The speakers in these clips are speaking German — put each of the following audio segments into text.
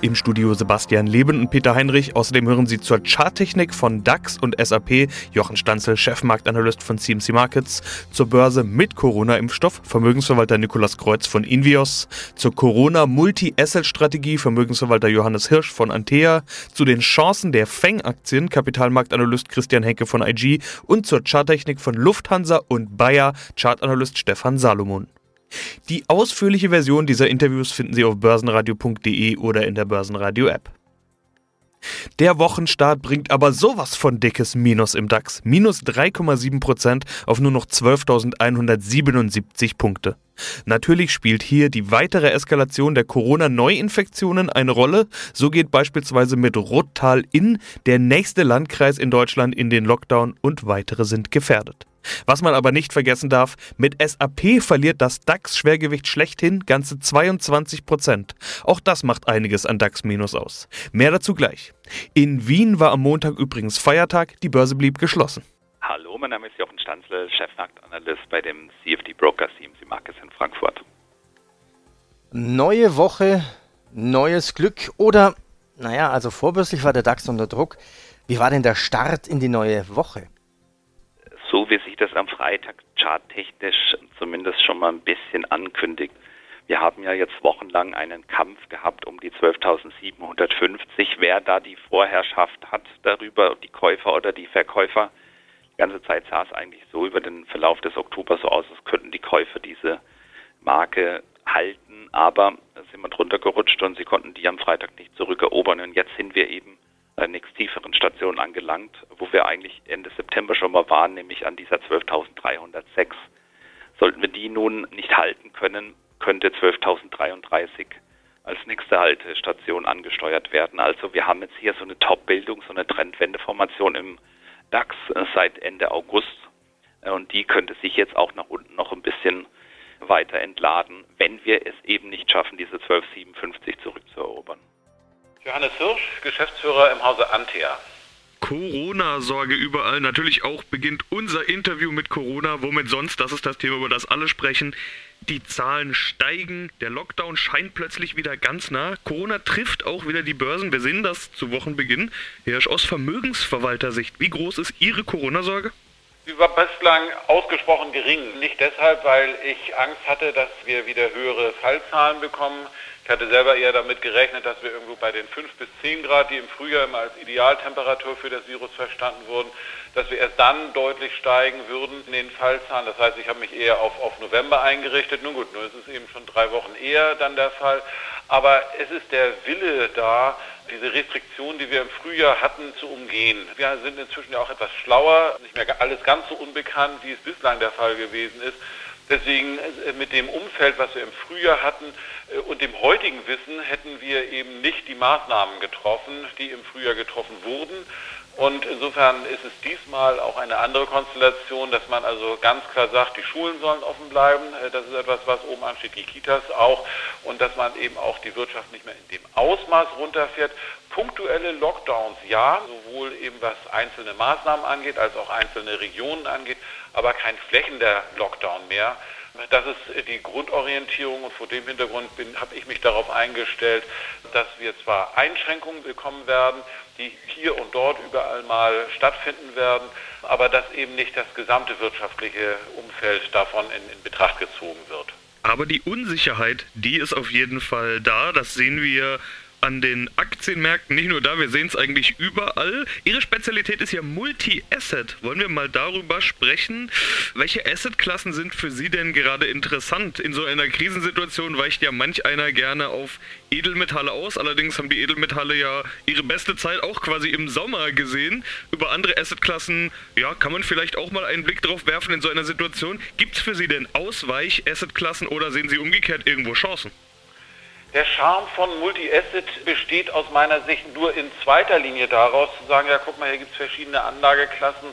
Im Studio Sebastian Leben und Peter Heinrich. Außerdem hören Sie zur Charttechnik von DAX und SAP Jochen Stanzel, Chefmarktanalyst von CMC Markets, zur Börse mit Corona-Impfstoff Vermögensverwalter Nikolas Kreuz von Invios, zur Corona-Multi-Asset-Strategie Vermögensverwalter Johannes Hirsch von Antea, zu den Chancen der Feng-Aktien Kapitalmarktanalyst Christian Henke von IG und zur Charttechnik von Lufthansa und Bayer Chartanalyst Stefan Salomon. Die ausführliche Version dieser Interviews finden Sie auf börsenradio.de oder in der Börsenradio-App. Der Wochenstart bringt aber sowas von dickes Minus im DAX. Minus 3,7% auf nur noch 12.177 Punkte. Natürlich spielt hier die weitere Eskalation der Corona-Neuinfektionen eine Rolle. So geht beispielsweise mit Rottal in der nächste Landkreis in Deutschland in den Lockdown und weitere sind gefährdet. Was man aber nicht vergessen darf, mit SAP verliert das DAX-Schwergewicht schlechthin ganze 22 Prozent. Auch das macht einiges an DAX-Minus aus. Mehr dazu gleich. In Wien war am Montag übrigens Feiertag, die Börse blieb geschlossen. Hallo, mein Name ist Stanzle, Chefmarktanalyst bei dem CFD Broker CMC Markets in Frankfurt. Neue Woche, neues Glück oder, naja, also vorbörslich war der DAX unter Druck. Wie war denn der Start in die neue Woche? so wie sich das am Freitag charttechnisch zumindest schon mal ein bisschen ankündigt. Wir haben ja jetzt wochenlang einen Kampf gehabt um die 12.750. Wer da die Vorherrschaft hat darüber, die Käufer oder die Verkäufer. Die ganze Zeit sah es eigentlich so über den Verlauf des Oktober so aus, als könnten die Käufer diese Marke halten, aber sind wir drunter gerutscht und sie konnten die am Freitag nicht zurückerobern. Und jetzt sind wir eben äh, nächst tieferen Station angelangt, wo wir eigentlich Ende September schon mal waren, nämlich an dieser 12.306. Sollten wir die nun nicht halten können, könnte 12.033 als nächste Haltestation angesteuert werden. Also wir haben jetzt hier so eine Top-Bildung, so eine Trendwendeformation im DAX äh, seit Ende August äh, und die könnte sich jetzt auch nach unten noch ein bisschen weiter entladen, wenn wir es eben nicht schaffen, diese 1257 zurückzuerobern. Johannes Hirsch, Geschäftsführer im Hause Antea. Corona-Sorge überall. Natürlich auch beginnt unser Interview mit Corona. Womit sonst? Das ist das Thema, über das alle sprechen. Die Zahlen steigen. Der Lockdown scheint plötzlich wieder ganz nah. Corona trifft auch wieder die Börsen. Wir sehen das zu Wochenbeginn. Herr Hirsch, aus Vermögensverwaltersicht, wie groß ist Ihre Corona-Sorge? Sie war bislang ausgesprochen gering. Nicht deshalb, weil ich Angst hatte, dass wir wieder höhere Fallzahlen bekommen. Ich hatte selber eher damit gerechnet, dass wir irgendwo bei den 5 bis 10 Grad, die im Frühjahr immer als Idealtemperatur für das Virus verstanden wurden, dass wir erst dann deutlich steigen würden in den Fallzahlen. Das heißt, ich habe mich eher auf, auf November eingerichtet. Nun gut, nun ist es eben schon drei Wochen eher dann der Fall. Aber es ist der Wille da, diese Restriktionen, die wir im Frühjahr hatten, zu umgehen. Wir sind inzwischen ja auch etwas schlauer, nicht mehr alles ganz so unbekannt, wie es bislang der Fall gewesen ist. Deswegen äh, mit dem Umfeld, was wir im Frühjahr hatten und dem heutigen Wissen, hätten wir eben nicht die Maßnahmen getroffen, die im Frühjahr getroffen wurden. Und insofern ist es diesmal auch eine andere Konstellation, dass man also ganz klar sagt, die Schulen sollen offen bleiben. Äh, das ist etwas, was oben ansteht, die Kitas auch. Und dass man eben auch die Wirtschaft nicht mehr in dem Ausmaß runterfährt. Punktuelle Lockdowns, ja, sowohl eben was einzelne Maßnahmen angeht, als auch einzelne Regionen angeht, aber kein flächender Lockdown mehr. Das ist die Grundorientierung und vor dem Hintergrund habe ich mich darauf eingestellt, dass wir zwar Einschränkungen bekommen werden, die hier und dort überall mal stattfinden werden, aber dass eben nicht das gesamte wirtschaftliche Umfeld davon in, in Betracht gezogen wird. Aber die Unsicherheit, die ist auf jeden Fall da. Das sehen wir an den Aktienmärkten, nicht nur da, wir sehen es eigentlich überall. Ihre Spezialität ist ja Multi-Asset. Wollen wir mal darüber sprechen? Welche Assetklassen sind für Sie denn gerade interessant? In so einer Krisensituation weicht ja manch einer gerne auf Edelmetalle aus. Allerdings haben die Edelmetalle ja ihre beste Zeit auch quasi im Sommer gesehen. Über andere Assetklassen, ja, kann man vielleicht auch mal einen Blick drauf werfen in so einer Situation. Gibt es für Sie denn Ausweich-Assetklassen oder sehen Sie umgekehrt irgendwo Chancen? Der Charme von Multi-Asset besteht aus meiner Sicht nur in zweiter Linie daraus, zu sagen, ja guck mal, hier gibt es verschiedene Anlageklassen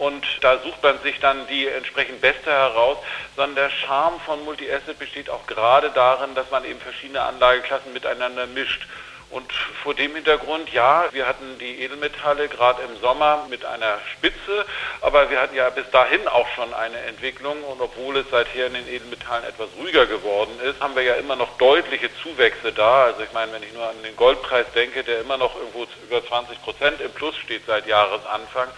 und da sucht man sich dann die entsprechend beste heraus, sondern der Charme von Multi-Asset besteht auch gerade darin, dass man eben verschiedene Anlageklassen miteinander mischt. Und vor dem Hintergrund, ja, wir hatten die Edelmetalle gerade im Sommer mit einer Spitze, aber wir hatten ja bis dahin auch schon eine Entwicklung und obwohl es seither in den Edelmetallen etwas ruhiger geworden ist, haben wir ja immer noch deutliche Zuwächse da. Also ich meine, wenn ich nur an den Goldpreis denke, der immer noch irgendwo über 20 Prozent im Plus steht seit Jahresanfang.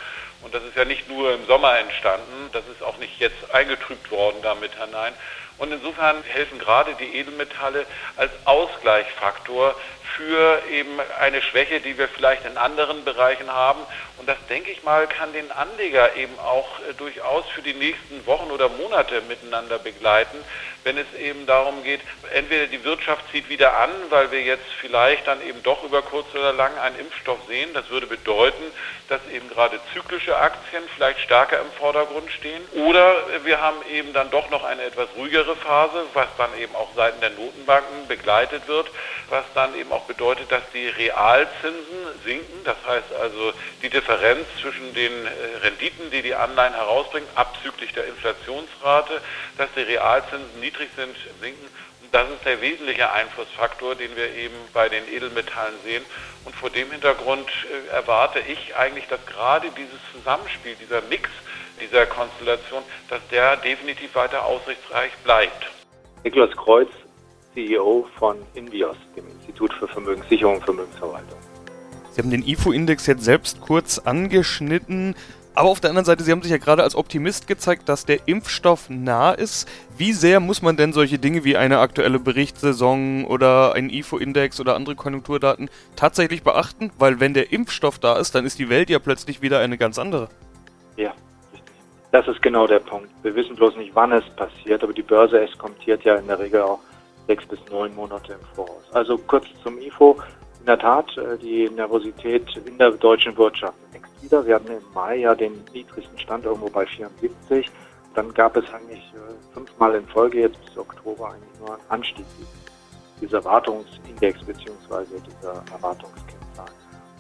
Und das ist ja nicht nur im Sommer entstanden, das ist auch nicht jetzt eingetrübt worden damit hinein. Und insofern helfen gerade die Edelmetalle als Ausgleichsfaktor für eben eine Schwäche, die wir vielleicht in anderen Bereichen haben. Und das, denke ich mal, kann den Anleger eben auch äh, durchaus für die nächsten Wochen oder Monate miteinander begleiten, wenn es eben darum geht, entweder die Wirtschaft zieht wieder an, weil wir jetzt vielleicht dann eben doch über kurz oder lang einen Impfstoff sehen. Das würde bedeuten, dass eben gerade zyklische Aktien vielleicht stärker im Vordergrund stehen. Oder wir haben eben dann doch noch eine etwas ruhigere Phase, was dann eben auch seitens der Notenbanken begleitet wird, was dann eben auch bedeutet, dass die Realzinsen sinken. Das heißt also die Differenz zwischen den äh, Renditen, die die Anleihen herausbringen, abzüglich der Inflationsrate, dass die Realzinsen niedrig sind, sinken. Und das ist der wesentliche Einflussfaktor, den wir eben bei den Edelmetallen sehen. Und vor dem Hintergrund äh, erwarte ich eigentlich, dass gerade dieses Zusammenspiel, dieser Mix dieser Konstellation, dass der definitiv weiter aussichtsreich bleibt. Niklas Kreuz, CEO von Invios, dem Institut für Vermögenssicherung und Vermögensverwaltung. Sie haben den IFO-Index jetzt selbst kurz angeschnitten. Aber auf der anderen Seite, Sie haben sich ja gerade als Optimist gezeigt, dass der Impfstoff nah ist. Wie sehr muss man denn solche Dinge wie eine aktuelle Berichtssaison oder ein IFO-Index oder andere Konjunkturdaten tatsächlich beachten? Weil wenn der Impfstoff da ist, dann ist die Welt ja plötzlich wieder eine ganz andere. Ja, richtig. Das ist genau der Punkt. Wir wissen bloß nicht, wann es passiert, aber die Börse eskontiert ja in der Regel auch sechs bis neun Monate im Voraus. Also kurz zum IFO. In der Tat, äh, die Nervosität in der deutschen Wirtschaft wächst wieder. Wir hatten im Mai ja den niedrigsten Stand irgendwo bei 74. Dann gab es eigentlich äh, fünfmal in Folge jetzt bis Oktober eigentlich nur einen Anstieg dieser Erwartungsindex beziehungsweise dieser Erwartungskennzahl.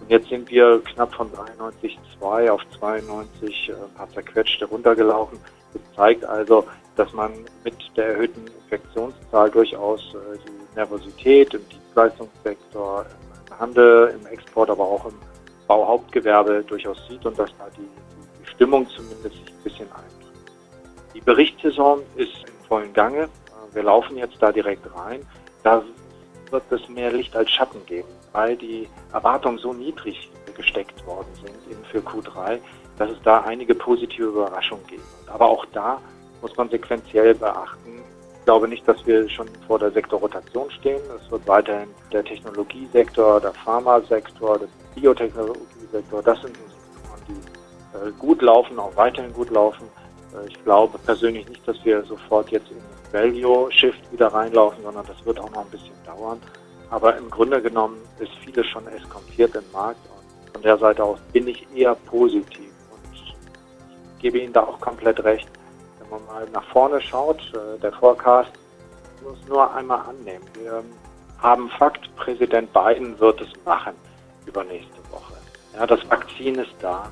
Und jetzt sind wir knapp von 93,2 auf 92, äh, ein paar zerquetschte runtergelaufen. Das zeigt also, dass man mit der erhöhten Infektionszahl durchaus die Nervosität im Dienstleistungssektor, Handel, im Export, aber auch im Bauhauptgewerbe durchaus sieht und dass da die, die Stimmung zumindest sich ein bisschen eintritt. Die Berichtssaison ist im vollen Gange. Wir laufen jetzt da direkt rein. Da wird es mehr Licht als Schatten geben, weil die Erwartungen so niedrig gesteckt worden sind eben für Q3, dass es da einige positive Überraschungen geben. Aber auch da muss man sequenziell beachten, ich glaube nicht, dass wir schon vor der Sektorrotation stehen. Es wird weiterhin der Technologiesektor, der Pharmasektor, der Biotechnologiesektor, das sind Sektoren, die äh, gut laufen, auch weiterhin gut laufen. Äh, ich glaube persönlich nicht, dass wir sofort jetzt in Value-Shift wieder reinlaufen, sondern das wird auch noch ein bisschen dauern. Aber im Grunde genommen ist vieles schon eskontiert im Markt und von der Seite aus bin ich eher positiv und ich gebe Ihnen da auch komplett recht man mal nach vorne schaut, äh, der Forecast muss nur einmal annehmen. Wir haben Fakt, Präsident Biden wird es machen übernächste Woche. Ja, das Vakzin ist da.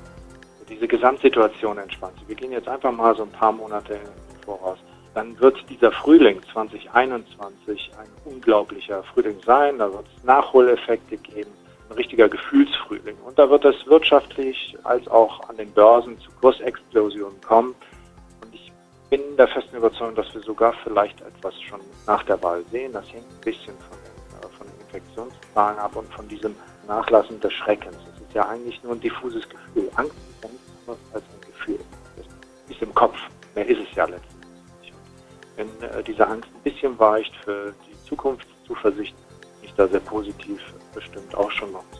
Diese Gesamtsituation entspannt sich. Wir gehen jetzt einfach mal so ein paar Monate voraus. Dann wird dieser Frühling 2021 ein unglaublicher Frühling sein. Da wird es Nachholeffekte geben ein richtiger Gefühlsfrühling. Und da wird es wirtschaftlich als auch an den Börsen zu Kursexplosionen kommen bin der festen Überzeugung, dass wir sogar vielleicht etwas schon nach der Wahl sehen. Das hängt ein bisschen von den, äh, von den Infektionszahlen ab und von diesem Nachlassen des Schreckens. Es ist ja eigentlich nur ein diffuses Gefühl. Angst ist ja nichts als ein Gefühl. Das ist im Kopf. Mehr ist es ja letztendlich. Wenn äh, diese Angst ein bisschen weicht für die Zukunftszuversicht, bin ich da sehr positiv bestimmt auch schon noch zu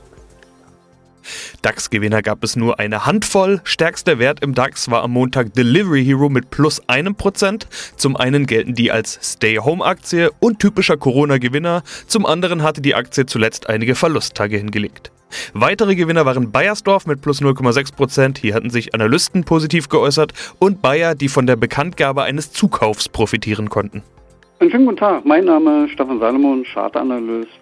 DAX-Gewinner gab es nur eine Handvoll. Stärkster Wert im DAX war am Montag Delivery Hero mit plus einem Prozent. Zum einen gelten die als Stay-Home-Aktie und typischer Corona-Gewinner. Zum anderen hatte die Aktie zuletzt einige Verlusttage hingelegt. Weitere Gewinner waren Bayersdorf mit plus 0,6%, Prozent. hier hatten sich Analysten positiv geäußert, und Bayer, die von der Bekanntgabe eines Zukaufs profitieren konnten. Einen schönen guten Tag, mein Name ist Stefan Salomon, Chartanalyst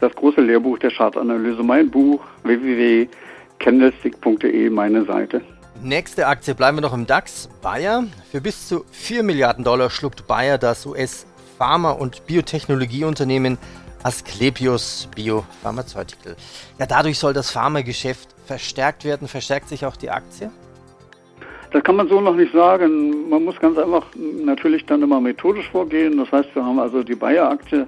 das große Lehrbuch der Chartanalyse, mein Buch www.candlestick.de, meine Seite. Nächste Aktie bleiben wir noch im DAX. Bayer. Für bis zu 4 Milliarden Dollar schluckt Bayer das US-Pharma- und Biotechnologieunternehmen Asklepios Biopharmaceutical. Ja, dadurch soll das Pharmageschäft verstärkt werden. Verstärkt sich auch die Aktie? Das kann man so noch nicht sagen. Man muss ganz einfach natürlich dann immer methodisch vorgehen. Das heißt, wir haben also die Bayer-Aktie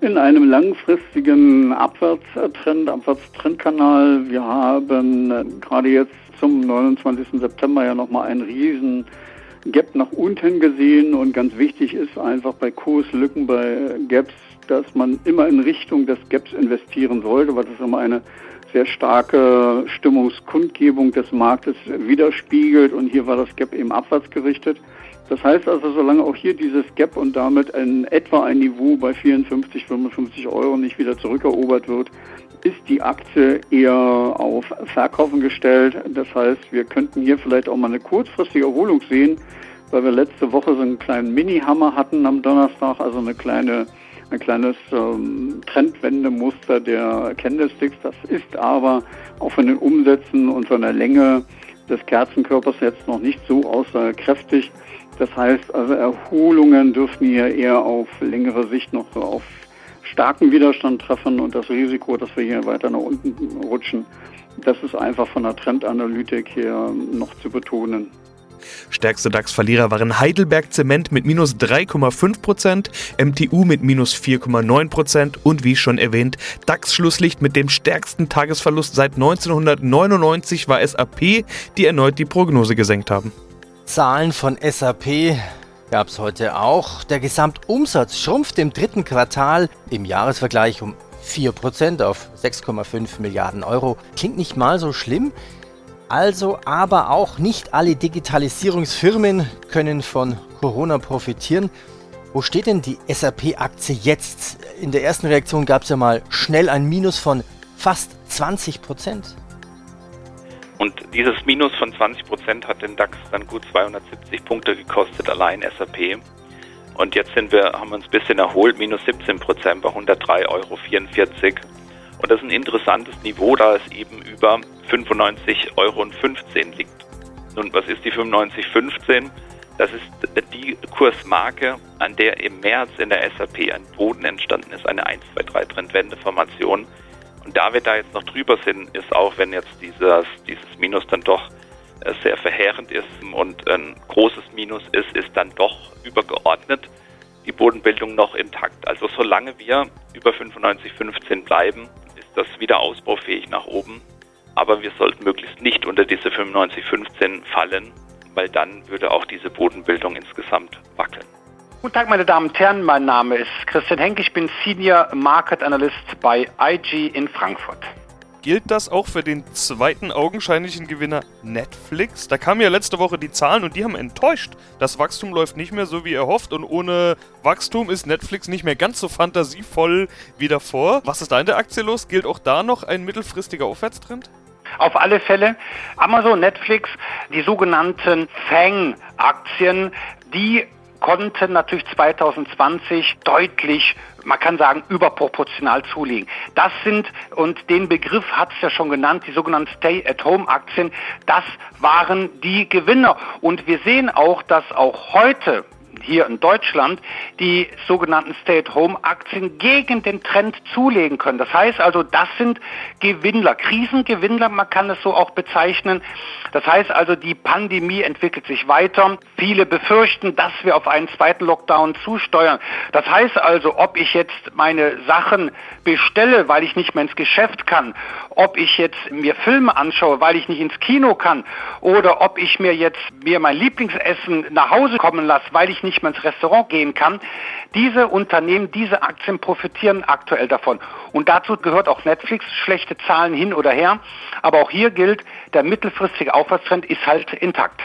in einem langfristigen Abwärtstrend, Abwärtstrendkanal. Wir haben äh, gerade jetzt zum 29. September ja nochmal einen riesen Gap nach unten gesehen und ganz wichtig ist einfach bei Kurslücken, bei Gaps, dass man immer in Richtung des Gaps investieren sollte, weil das immer eine sehr starke Stimmungskundgebung des Marktes widerspiegelt und hier war das Gap eben abwärts gerichtet. Das heißt also, solange auch hier dieses Gap und damit in etwa ein Niveau bei 54, 55 Euro nicht wieder zurückerobert wird, ist die Aktie eher auf Verkaufen gestellt. Das heißt, wir könnten hier vielleicht auch mal eine kurzfristige Erholung sehen, weil wir letzte Woche so einen kleinen Mini-Hammer hatten am Donnerstag, also eine kleine ein kleines ähm, Trendwendemuster der Candlesticks. Das ist aber auch von den Umsätzen und von der Länge des Kerzenkörpers jetzt noch nicht so aussagekräftig. Das heißt also Erholungen dürfen hier eher auf längere Sicht noch auf starken Widerstand treffen und das Risiko, dass wir hier weiter nach unten rutschen, das ist einfach von der Trendanalytik her noch zu betonen. Stärkste DAX-Verlierer waren Heidelberg Zement mit minus 3,5%, MTU mit minus 4,9% und wie schon erwähnt, DAX-Schlusslicht mit dem stärksten Tagesverlust seit 1999 war SAP, die erneut die Prognose gesenkt haben. Zahlen von SAP gab es heute auch. Der Gesamtumsatz schrumpft im dritten Quartal im Jahresvergleich um 4% auf 6,5 Milliarden Euro. Klingt nicht mal so schlimm. Also aber auch nicht alle Digitalisierungsfirmen können von Corona profitieren. Wo steht denn die SAP-Aktie jetzt? In der ersten Reaktion gab es ja mal schnell ein Minus von fast 20 Prozent. Und dieses Minus von 20 Prozent hat den DAX dann gut 270 Punkte gekostet, allein SAP. Und jetzt sind wir, haben wir uns ein bisschen erholt, minus 17 Prozent bei 103,44 Euro. Und das ist ein interessantes Niveau, da es eben über 95,15 Euro liegt. Nun, was ist die 95,15? Das ist die Kursmarke, an der im März in der SAP ein Boden entstanden ist, eine 1, 2, 3 Trendwendeformation. Und da wir da jetzt noch drüber sind, ist auch, wenn jetzt dieses, dieses Minus dann doch äh, sehr verheerend ist und ein großes Minus ist, ist dann doch übergeordnet die Bodenbildung noch intakt. Also solange wir über 95,15 bleiben, ist das wieder ausbaufähig nach oben. Aber wir sollten möglichst nicht unter diese 95,15 fallen, weil dann würde auch diese Bodenbildung insgesamt wackeln. Guten Tag, meine Damen und Herren. Mein Name ist Christian Henk. Ich bin Senior Market Analyst bei IG in Frankfurt. Gilt das auch für den zweiten augenscheinlichen Gewinner Netflix? Da kamen ja letzte Woche die Zahlen und die haben enttäuscht. Das Wachstum läuft nicht mehr so wie erhofft und ohne Wachstum ist Netflix nicht mehr ganz so fantasievoll wie davor. Was ist da in der Aktie los? Gilt auch da noch ein mittelfristiger Aufwärtstrend? Auf alle Fälle Amazon, Netflix, die sogenannten FANG-Aktien, die konnten natürlich 2020 deutlich, man kann sagen, überproportional zulegen. Das sind, und den Begriff hat es ja schon genannt, die sogenannten Stay-at-Home-Aktien, das waren die Gewinner. Und wir sehen auch, dass auch heute hier in Deutschland die sogenannten Stay-at-Home-Aktien gegen den Trend zulegen können. Das heißt also, das sind Gewinnler, Krisengewinnler, man kann es so auch bezeichnen. Das heißt also, die Pandemie entwickelt sich weiter. Viele befürchten, dass wir auf einen zweiten Lockdown zusteuern. Das heißt also, ob ich jetzt meine Sachen bestelle, weil ich nicht mehr ins Geschäft kann, ob ich jetzt mir Filme anschaue, weil ich nicht ins Kino kann, oder ob ich mir jetzt mir mein Lieblingsessen nach Hause kommen lasse, weil ich nicht nicht mehr ins Restaurant gehen kann. Diese Unternehmen, diese Aktien profitieren aktuell davon. Und dazu gehört auch Netflix, schlechte Zahlen hin oder her. Aber auch hier gilt, der mittelfristige Aufwärtstrend ist halt intakt.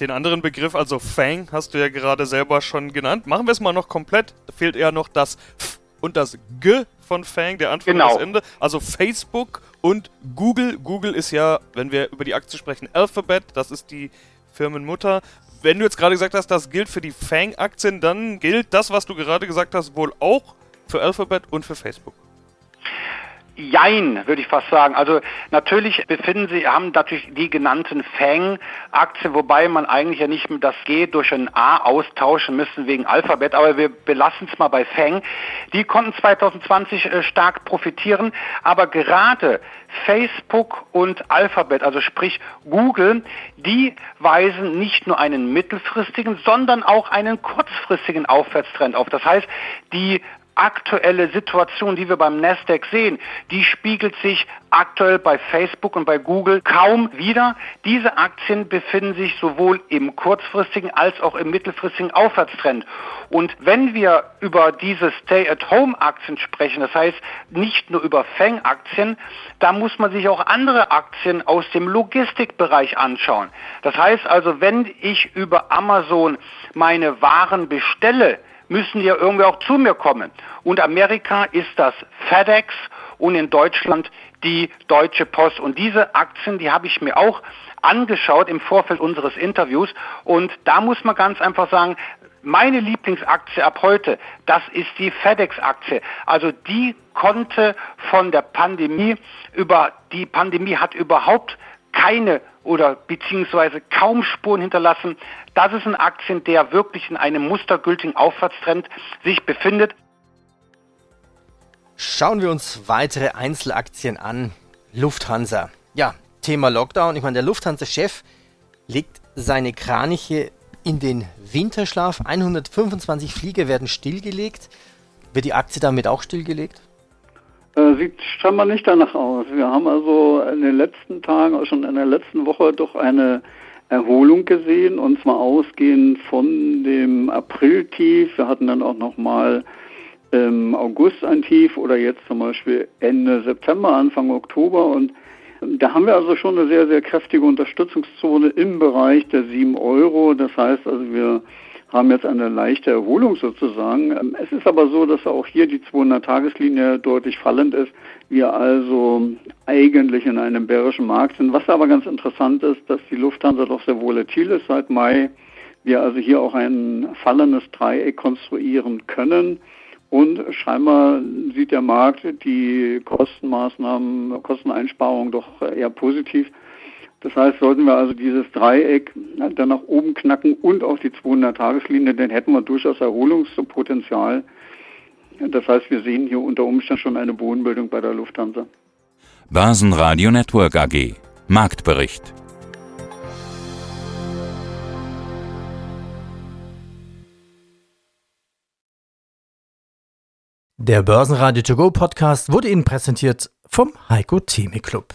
Den anderen Begriff, also Fang, hast du ja gerade selber schon genannt. Machen wir es mal noch komplett. Fehlt eher noch das F und das G von Fang, der Anfang genau. und das Ende. Also Facebook und Google. Google ist ja, wenn wir über die Aktie sprechen, Alphabet. Das ist die Firmenmutter wenn du jetzt gerade gesagt hast, das gilt für die Fang-Aktien, dann gilt das, was du gerade gesagt hast, wohl auch für Alphabet und für Facebook. Jein, würde ich fast sagen. Also natürlich befinden sie, haben natürlich die genannten Fang-Aktien, wobei man eigentlich ja nicht das G durch ein A austauschen müssen wegen Alphabet, aber wir belassen es mal bei Fang. Die konnten 2020 äh, stark profitieren, aber gerade Facebook und Alphabet, also sprich Google, die weisen nicht nur einen mittelfristigen, sondern auch einen kurzfristigen Aufwärtstrend auf. Das heißt, die aktuelle Situation, die wir beim Nasdaq sehen, die spiegelt sich aktuell bei Facebook und bei Google kaum wieder. Diese Aktien befinden sich sowohl im kurzfristigen als auch im mittelfristigen Aufwärtstrend. Und wenn wir über diese Stay-at-Home-Aktien sprechen, das heißt nicht nur über Fang-Aktien, da muss man sich auch andere Aktien aus dem Logistikbereich anschauen. Das heißt also, wenn ich über Amazon meine Waren bestelle, müssen ja irgendwie auch zu mir kommen. Und Amerika ist das FedEx und in Deutschland die Deutsche Post. Und diese Aktien, die habe ich mir auch angeschaut im Vorfeld unseres Interviews. Und da muss man ganz einfach sagen, meine Lieblingsaktie ab heute, das ist die FedEx-Aktie. Also die konnte von der Pandemie über, die Pandemie hat überhaupt keine oder beziehungsweise kaum Spuren hinterlassen. Das ist ein Aktien, der wirklich in einem mustergültigen Aufwärtstrend sich befindet. Schauen wir uns weitere Einzelaktien an. Lufthansa. Ja, Thema Lockdown. Ich meine, der Lufthansa-Chef legt seine Kraniche in den Winterschlaf. 125 Flieger werden stillgelegt. Wird die Aktie damit auch stillgelegt? Äh, sieht scheinbar nicht danach aus. Wir haben also in den letzten Tagen, schon in der letzten Woche, doch eine Erholung gesehen und zwar ausgehend von dem April-Tief. Wir hatten dann auch nochmal im August ein Tief oder jetzt zum Beispiel Ende September, Anfang Oktober und da haben wir also schon eine sehr, sehr kräftige Unterstützungszone im Bereich der 7 Euro. Das heißt also, wir haben jetzt eine leichte Erholung sozusagen. Ähm, es ist aber so, dass auch hier die 200-Tageslinie deutlich fallend ist. Wir also eigentlich in einem bärischen Markt sind. Was aber ganz interessant ist, dass die Lufthansa doch sehr volatil ist seit Mai. Wir also hier auch ein fallendes Dreieck konstruieren können. Und scheinbar sieht der Markt die Kostenmaßnahmen, Kosteneinsparungen doch eher positiv. Das heißt, sollten wir also dieses Dreieck dann nach oben knacken und auf die 200-Tageslinie, dann hätten wir durchaus Erholungspotenzial. Das heißt, wir sehen hier unter Umständen schon eine Bodenbildung bei der Lufthansa. Börsenradio Network AG Marktbericht Der Börsenradio To Go Podcast wurde Ihnen präsentiert vom Heiko Theme Club.